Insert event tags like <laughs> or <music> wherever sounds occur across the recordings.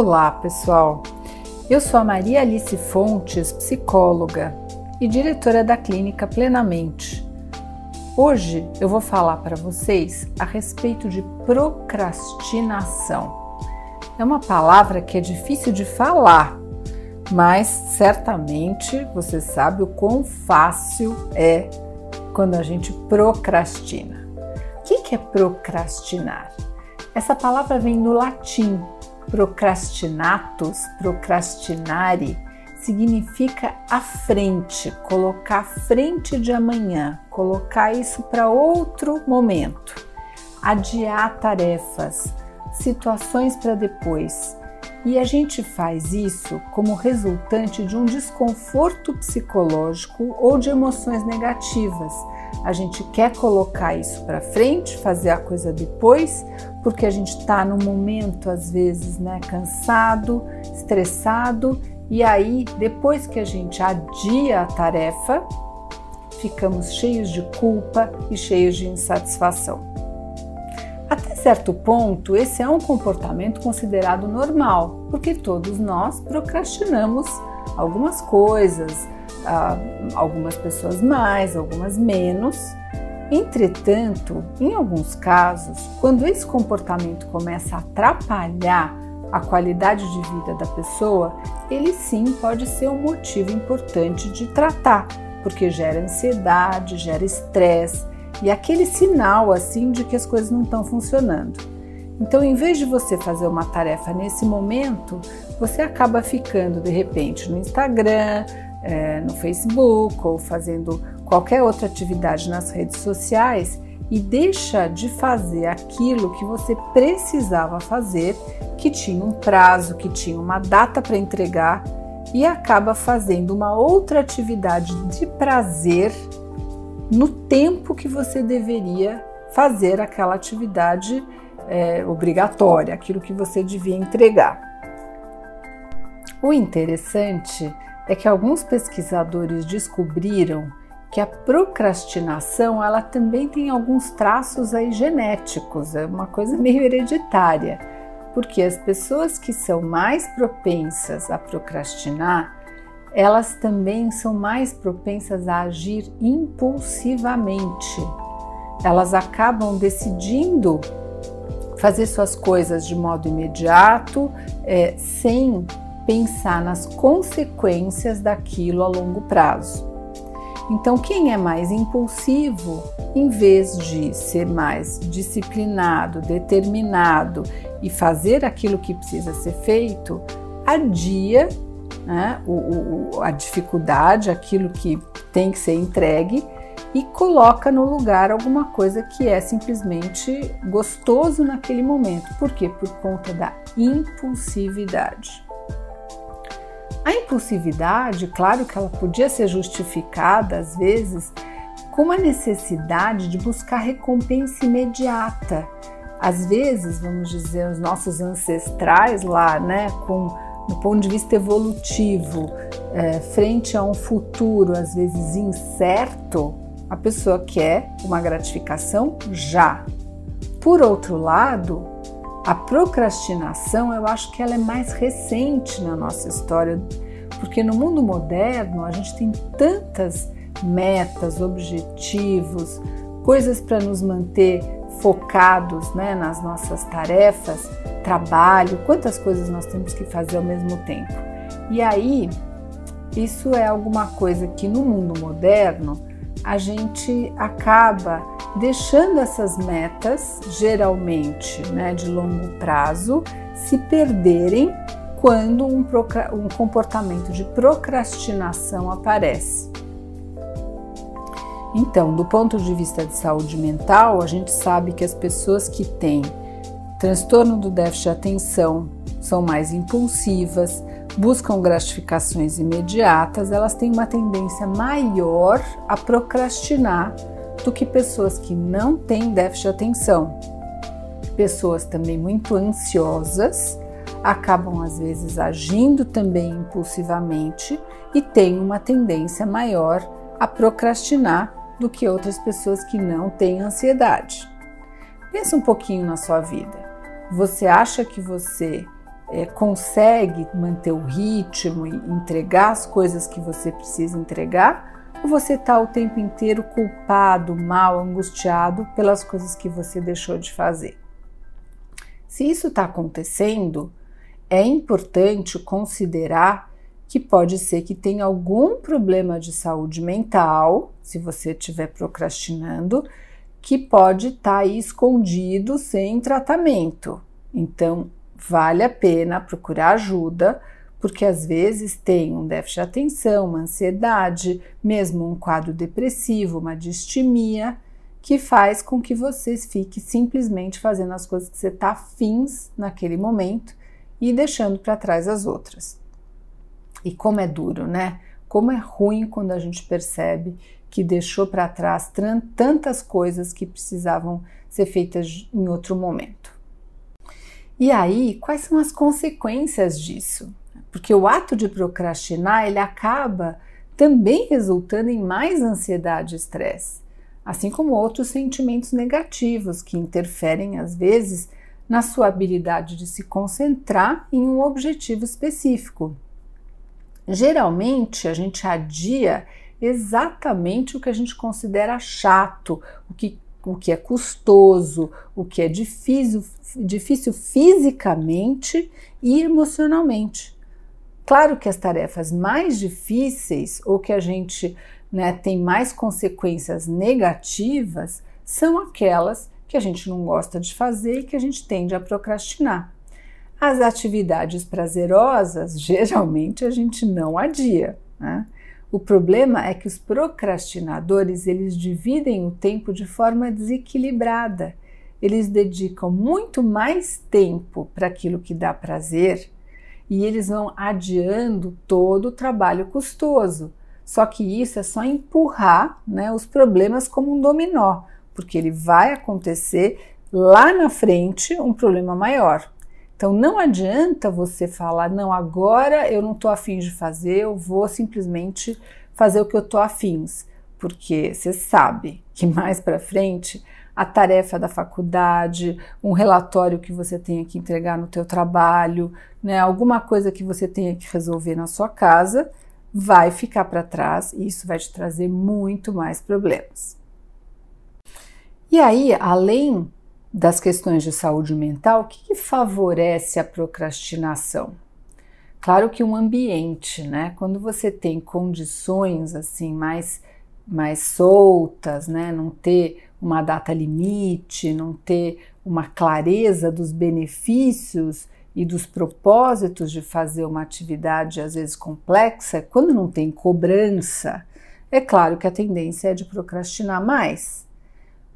Olá, pessoal. Eu sou a Maria Alice Fontes, psicóloga e diretora da clínica Plenamente. Hoje eu vou falar para vocês a respeito de procrastinação. É uma palavra que é difícil de falar, mas certamente você sabe o quão fácil é quando a gente procrastina. O que é procrastinar? Essa palavra vem do latim Procrastinatus, procrastinare, significa à frente, colocar à frente de amanhã, colocar isso para outro momento, adiar tarefas, situações para depois. E a gente faz isso como resultante de um desconforto psicológico ou de emoções negativas. A gente quer colocar isso para frente, fazer a coisa depois, porque a gente está no momento, às vezes, né, cansado, estressado, e aí, depois que a gente adia a tarefa, ficamos cheios de culpa e cheios de insatisfação. Até certo ponto, esse é um comportamento considerado normal, porque todos nós procrastinamos algumas coisas, algumas pessoas mais, algumas menos. Entretanto, em alguns casos, quando esse comportamento começa a atrapalhar a qualidade de vida da pessoa, ele sim pode ser um motivo importante de tratar, porque gera ansiedade, gera estresse e aquele sinal assim de que as coisas não estão funcionando. Então, em vez de você fazer uma tarefa nesse momento, você acaba ficando de repente no Instagram, é, no Facebook ou fazendo qualquer outra atividade nas redes sociais e deixa de fazer aquilo que você precisava fazer, que tinha um prazo, que tinha uma data para entregar e acaba fazendo uma outra atividade de prazer no tempo que você deveria fazer aquela atividade é, obrigatória, aquilo que você devia entregar. O interessante é que alguns pesquisadores descobriram que a procrastinação ela também tem alguns traços aí genéticos, é uma coisa meio hereditária, porque as pessoas que são mais propensas a procrastinar elas também são mais propensas a agir impulsivamente. Elas acabam decidindo fazer suas coisas de modo imediato, é, sem pensar nas consequências daquilo a longo prazo. Então, quem é mais impulsivo, em vez de ser mais disciplinado, determinado e fazer aquilo que precisa ser feito, adia né, o, o, a dificuldade, aquilo que tem que ser entregue e coloca no lugar alguma coisa que é simplesmente gostoso naquele momento. Por quê? Por conta da impulsividade. A impulsividade, claro que ela podia ser justificada às vezes com uma necessidade de buscar recompensa imediata. Às vezes, vamos dizer, os nossos ancestrais lá, né, com do ponto de vista evolutivo, é, frente a um futuro às vezes incerto, a pessoa quer uma gratificação já. Por outro lado, a procrastinação, eu acho que ela é mais recente na nossa história, porque no mundo moderno a gente tem tantas metas, objetivos, coisas para nos manter focados né, nas nossas tarefas, trabalho, quantas coisas nós temos que fazer ao mesmo tempo. E aí, isso é alguma coisa que no mundo moderno a gente acaba deixando essas metas, geralmente né, de longo prazo, se perderem quando um, um comportamento de procrastinação aparece. Então, do ponto de vista de saúde mental, a gente sabe que as pessoas que têm transtorno do déficit de atenção são mais impulsivas, buscam gratificações imediatas, elas têm uma tendência maior a procrastinar do que pessoas que não têm déficit de atenção. Pessoas também muito ansiosas acabam às vezes agindo também impulsivamente e têm uma tendência maior a procrastinar do que outras pessoas que não têm ansiedade. Pensa um pouquinho na sua vida. Você acha que você é, consegue manter o ritmo e entregar as coisas que você precisa entregar? Ou você está o tempo inteiro culpado, mal, angustiado pelas coisas que você deixou de fazer? Se isso está acontecendo, é importante considerar que pode ser que tenha algum problema de saúde mental, se você estiver procrastinando, que pode estar tá aí escondido sem tratamento. Então, vale a pena procurar ajuda, porque às vezes tem um déficit de atenção, uma ansiedade, mesmo um quadro depressivo, uma distimia, que faz com que você fique simplesmente fazendo as coisas que você está afins naquele momento e deixando para trás as outras. E como é duro, né? Como é ruim quando a gente percebe que deixou para trás tantas coisas que precisavam ser feitas em outro momento. E aí, quais são as consequências disso? Porque o ato de procrastinar, ele acaba também resultando em mais ansiedade e estresse, assim como outros sentimentos negativos que interferem às vezes na sua habilidade de se concentrar em um objetivo específico. Geralmente, a gente adia exatamente o que a gente considera chato, o que o que é custoso, o que é difícil, difícil fisicamente e emocionalmente. Claro que as tarefas mais difíceis ou que a gente né, tem mais consequências negativas são aquelas que a gente não gosta de fazer e que a gente tende a procrastinar. As atividades prazerosas, <laughs> geralmente a gente não adia. Né? O problema é que os procrastinadores eles dividem o tempo de forma desequilibrada. Eles dedicam muito mais tempo para aquilo que dá prazer e eles vão adiando todo o trabalho custoso. Só que isso é só empurrar né, os problemas como um dominó, porque ele vai acontecer lá na frente um problema maior. Então não adianta você falar, não, agora eu não estou afim de fazer, eu vou simplesmente fazer o que eu estou afins, porque você sabe que mais para frente a tarefa da faculdade, um relatório que você tenha que entregar no teu trabalho, né, alguma coisa que você tenha que resolver na sua casa, vai ficar para trás e isso vai te trazer muito mais problemas. E aí, além das questões de saúde mental, o que, que favorece a procrastinação? Claro que um ambiente, né? Quando você tem condições assim mais mais soltas, né? Não ter uma data limite, não ter uma clareza dos benefícios e dos propósitos de fazer uma atividade às vezes complexa, quando não tem cobrança, é claro que a tendência é de procrastinar mais.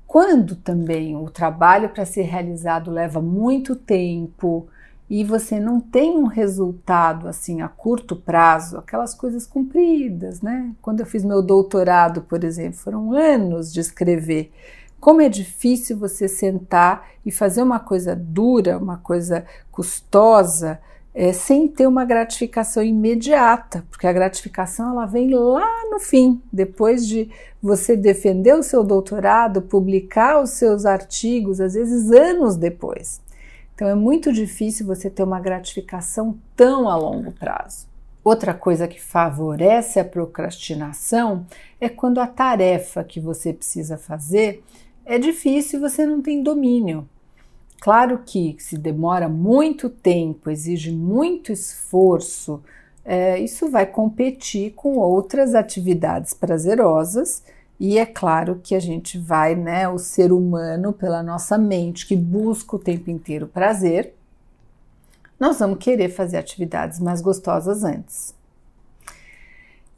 Quando também o trabalho para ser realizado leva muito tempo e você não tem um resultado assim a curto prazo, aquelas coisas compridas, né? Quando eu fiz meu doutorado, por exemplo, foram anos de escrever. Como é difícil você sentar e fazer uma coisa dura, uma coisa custosa, é, sem ter uma gratificação imediata, porque a gratificação ela vem lá no fim, depois de você defender o seu doutorado, publicar os seus artigos, às vezes anos depois. Então é muito difícil você ter uma gratificação tão a longo prazo. Outra coisa que favorece a procrastinação é quando a tarefa que você precisa fazer é difícil e você não tem domínio. Claro que se demora muito tempo, exige muito esforço, é, isso vai competir com outras atividades prazerosas e é claro que a gente vai, né, o ser humano, pela nossa mente que busca o tempo inteiro prazer, nós vamos querer fazer atividades mais gostosas antes.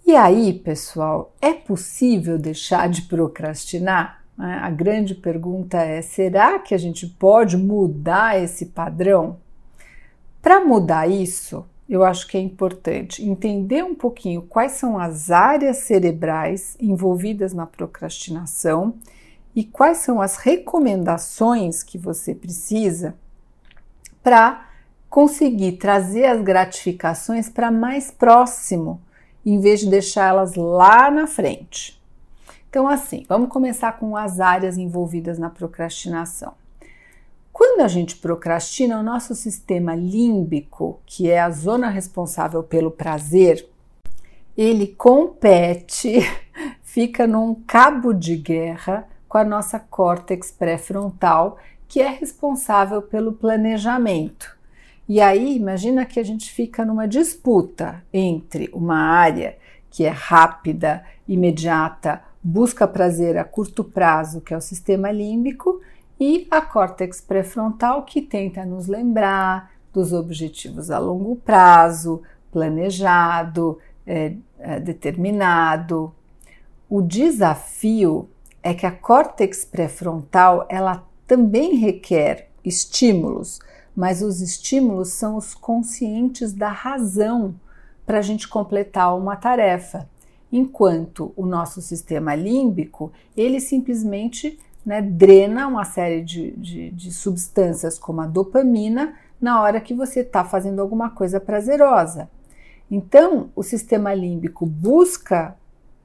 E aí, pessoal, é possível deixar de procrastinar? Né? A grande pergunta é: será que a gente pode mudar esse padrão? Para mudar isso, eu acho que é importante entender um pouquinho quais são as áreas cerebrais envolvidas na procrastinação e quais são as recomendações que você precisa para conseguir trazer as gratificações para mais próximo, em vez de deixá-las lá na frente. Então, assim, vamos começar com as áreas envolvidas na procrastinação. Quando a gente procrastina, o nosso sistema límbico, que é a zona responsável pelo prazer, ele compete, <laughs> fica num cabo de guerra com a nossa córtex pré-frontal, que é responsável pelo planejamento. E aí, imagina que a gente fica numa disputa entre uma área que é rápida, imediata, busca prazer a curto prazo, que é o sistema límbico, e a córtex pré-frontal, que tenta nos lembrar dos objetivos a longo prazo, planejado, é, é, determinado. O desafio é que a córtex pré-frontal ela também requer estímulos, mas os estímulos são os conscientes da razão para a gente completar uma tarefa, enquanto o nosso sistema límbico ele simplesmente né, drena uma série de, de, de substâncias como a dopamina na hora que você está fazendo alguma coisa prazerosa. Então, o sistema límbico busca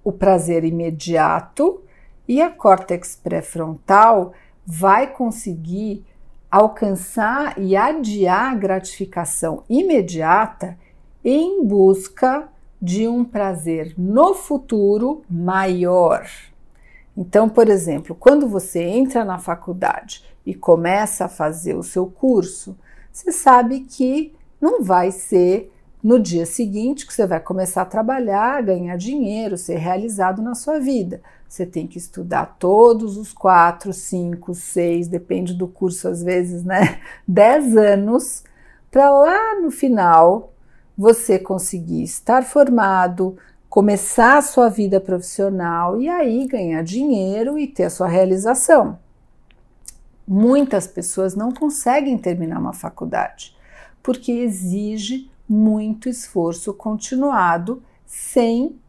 o prazer imediato e a córtex pré-frontal vai conseguir alcançar e adiar a gratificação imediata em busca de um prazer no futuro maior. Então, por exemplo, quando você entra na faculdade e começa a fazer o seu curso, você sabe que não vai ser no dia seguinte que você vai começar a trabalhar, ganhar dinheiro, ser realizado na sua vida. Você tem que estudar todos os quatro, cinco, seis, depende do curso, às vezes, né? <laughs> Dez anos, para lá no final você conseguir estar formado, começar a sua vida profissional e aí ganhar dinheiro e ter a sua realização. Muitas pessoas não conseguem terminar uma faculdade porque exige muito esforço continuado sem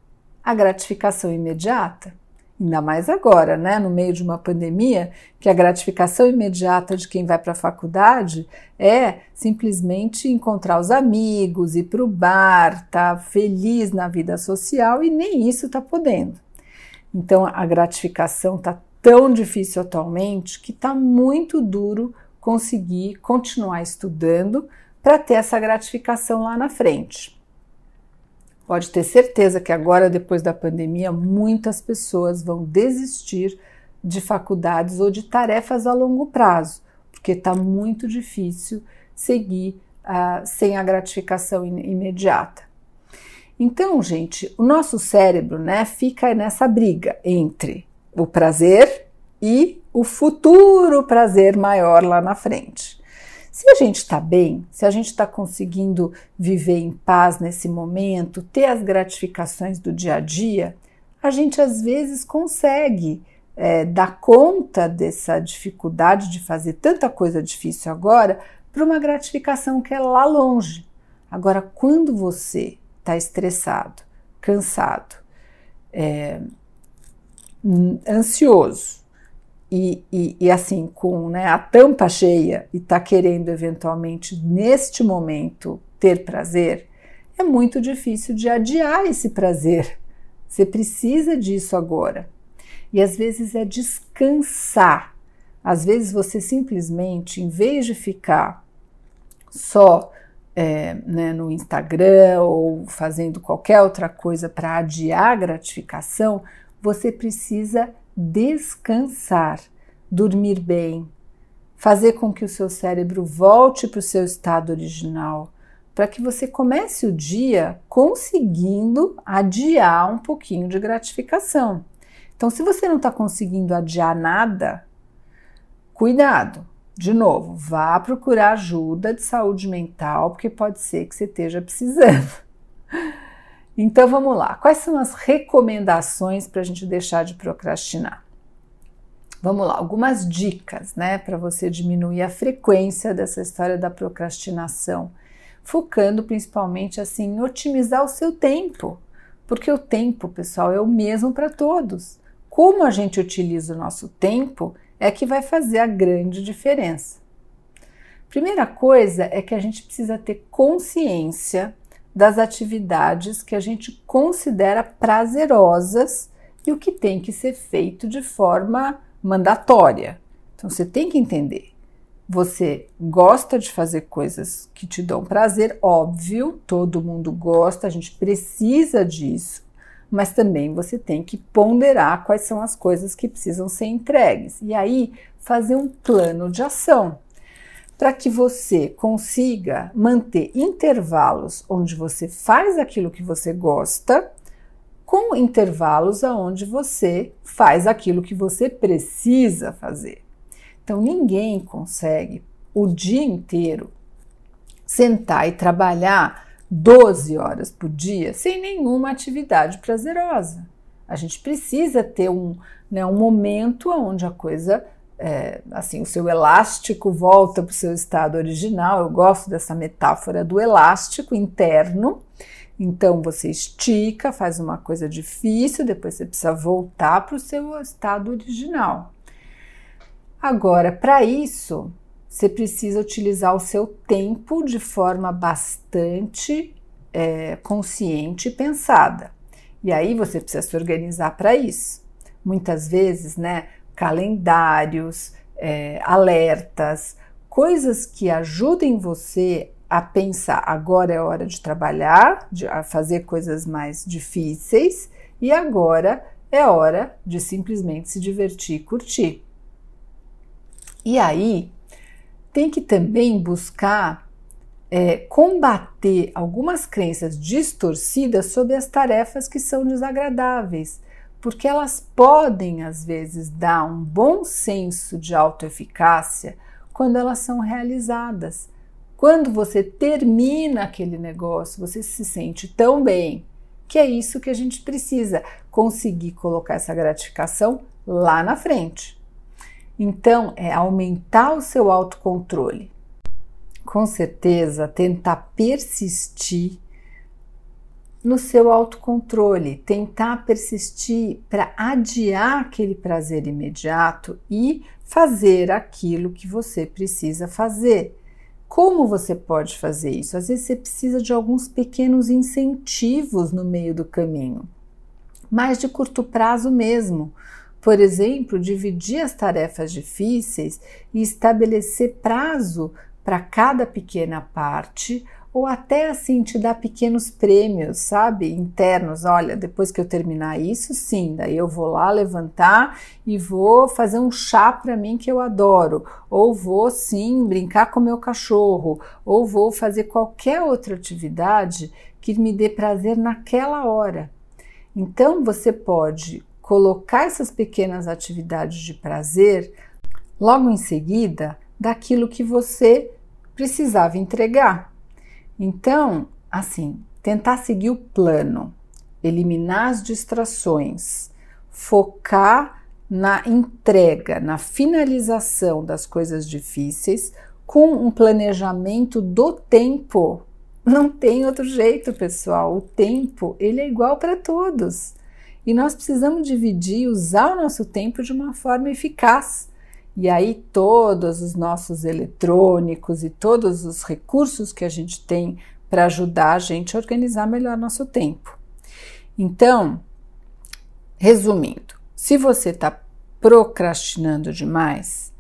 a gratificação imediata. Ainda mais agora, né, no meio de uma pandemia, que a gratificação imediata de quem vai para a faculdade é simplesmente encontrar os amigos, ir para o bar, estar tá feliz na vida social e nem isso está podendo. Então a gratificação está tão difícil atualmente que está muito duro conseguir continuar estudando para ter essa gratificação lá na frente. Pode ter certeza que agora, depois da pandemia, muitas pessoas vão desistir de faculdades ou de tarefas a longo prazo, porque está muito difícil seguir uh, sem a gratificação imediata. Então, gente, o nosso cérebro né, fica nessa briga entre o prazer e o futuro prazer maior lá na frente. Se a gente está bem, se a gente está conseguindo viver em paz nesse momento, ter as gratificações do dia a dia, a gente às vezes consegue é, dar conta dessa dificuldade de fazer tanta coisa difícil agora para uma gratificação que é lá longe. Agora, quando você está estressado, cansado, é, ansioso, e, e, e, assim, com né, a tampa cheia e está querendo eventualmente, neste momento, ter prazer, é muito difícil de adiar esse prazer. Você precisa disso agora. E às vezes é descansar. Às vezes você simplesmente, em vez de ficar só é, né, no Instagram ou fazendo qualquer outra coisa para adiar a gratificação, você precisa descansar, dormir bem, fazer com que o seu cérebro volte para o seu estado original, para que você comece o dia conseguindo adiar um pouquinho de gratificação. Então, se você não está conseguindo adiar nada, cuidado. De novo, vá procurar ajuda de saúde mental, porque pode ser que você esteja precisando. <laughs> Então vamos lá, quais são as recomendações para a gente deixar de procrastinar? Vamos lá, algumas dicas, né, para você diminuir a frequência dessa história da procrastinação, focando principalmente assim em otimizar o seu tempo, porque o tempo, pessoal, é o mesmo para todos. Como a gente utiliza o nosso tempo é que vai fazer a grande diferença. Primeira coisa é que a gente precisa ter consciência das atividades que a gente considera prazerosas e o que tem que ser feito de forma mandatória. Então você tem que entender. você gosta de fazer coisas que te dão prazer, óbvio, todo mundo gosta, a gente precisa disso, mas também você tem que ponderar quais são as coisas que precisam ser entregues. E aí, fazer um plano de ação para que você consiga manter intervalos onde você faz aquilo que você gosta, com intervalos aonde você faz aquilo que você precisa fazer. Então ninguém consegue o dia inteiro sentar e trabalhar 12 horas por dia sem nenhuma atividade prazerosa. A gente precisa ter um, né, um momento onde a coisa é, assim, o seu elástico volta para o seu estado original. Eu gosto dessa metáfora do elástico interno. Então você estica, faz uma coisa difícil, depois você precisa voltar para o seu estado original. Agora, para isso, você precisa utilizar o seu tempo de forma bastante é, consciente e pensada. E aí você precisa se organizar para isso. Muitas vezes, né? Calendários, é, alertas, coisas que ajudem você a pensar agora é hora de trabalhar, de a fazer coisas mais difíceis e agora é hora de simplesmente se divertir e curtir. E aí tem que também buscar é, combater algumas crenças distorcidas sobre as tarefas que são desagradáveis porque elas podem às vezes dar um bom senso de autoeficácia quando elas são realizadas. Quando você termina aquele negócio, você se sente tão bem que é isso que a gente precisa, conseguir colocar essa gratificação lá na frente. Então, é aumentar o seu autocontrole. Com certeza, tentar persistir no seu autocontrole, tentar persistir para adiar aquele prazer imediato e fazer aquilo que você precisa fazer. Como você pode fazer isso? Às vezes você precisa de alguns pequenos incentivos no meio do caminho, mas de curto prazo mesmo. Por exemplo, dividir as tarefas difíceis e estabelecer prazo para cada pequena parte ou até assim te dar pequenos prêmios, sabe, internos. Olha, depois que eu terminar isso, sim, daí eu vou lá levantar e vou fazer um chá para mim que eu adoro, ou vou sim brincar com meu cachorro, ou vou fazer qualquer outra atividade que me dê prazer naquela hora. Então você pode colocar essas pequenas atividades de prazer logo em seguida daquilo que você precisava entregar. Então, assim, tentar seguir o plano, eliminar as distrações, focar na entrega, na finalização das coisas difíceis com um planejamento do tempo. Não tem outro jeito, pessoal. O tempo, ele é igual para todos. E nós precisamos dividir, usar o nosso tempo de uma forma eficaz. E aí todos os nossos eletrônicos e todos os recursos que a gente tem para ajudar a gente a organizar melhor nosso tempo. Então, resumindo, se você está procrastinando demais,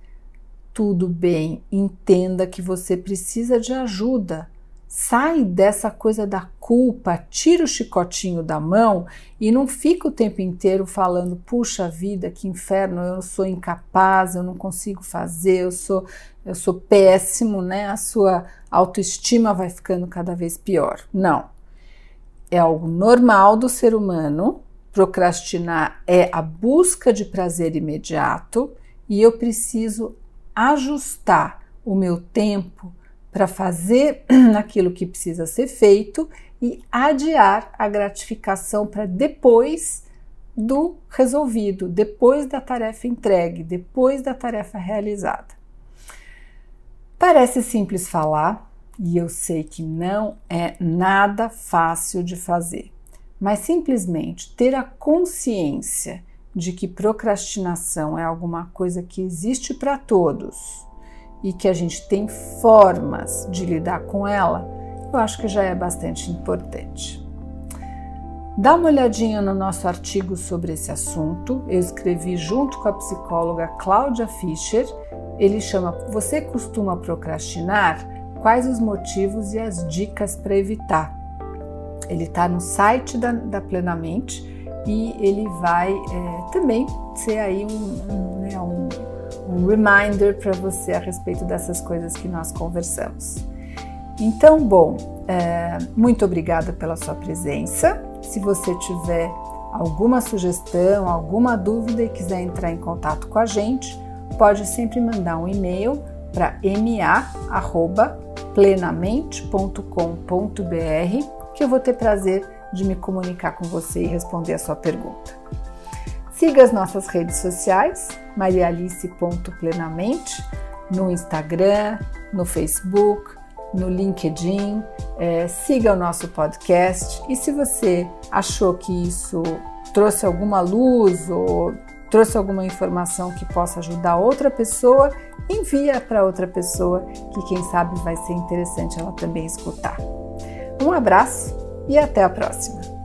tudo bem, entenda que você precisa de ajuda Sai dessa coisa da culpa, tira o chicotinho da mão e não fica o tempo inteiro falando: puxa vida, que inferno, eu sou incapaz, eu não consigo fazer, eu sou, eu sou péssimo, né? A sua autoestima vai ficando cada vez pior. Não. É algo normal do ser humano. Procrastinar é a busca de prazer imediato e eu preciso ajustar o meu tempo para fazer <clears throat> aquilo que precisa ser feito e adiar a gratificação para depois do resolvido, depois da tarefa entregue, depois da tarefa realizada. Parece simples falar e eu sei que não é nada fácil de fazer, mas simplesmente ter a consciência de que procrastinação é alguma coisa que existe para todos e que a gente tem formas de lidar com ela, eu acho que já é bastante importante. Dá uma olhadinha no nosso artigo sobre esse assunto. Eu escrevi junto com a psicóloga Cláudia Fischer. Ele chama Você costuma procrastinar? Quais os motivos e as dicas para evitar? Ele está no site da, da, Plenamente e ele vai é, também ser aí um, um, né, um, um reminder para você a respeito dessas coisas que nós conversamos. Então, bom, é, muito obrigada pela sua presença. Se você tiver alguma sugestão, alguma dúvida e quiser entrar em contato com a gente, pode sempre mandar um e-mail para ma@plenamente.com.br que eu vou ter prazer de me comunicar com você e responder a sua pergunta. Siga as nossas redes sociais, marialice.plenamente, no Instagram, no Facebook, no LinkedIn, é, siga o nosso podcast e se você achou que isso trouxe alguma luz ou trouxe alguma informação que possa ajudar outra pessoa, envia para outra pessoa que quem sabe vai ser interessante ela também escutar. Um abraço e até a próxima!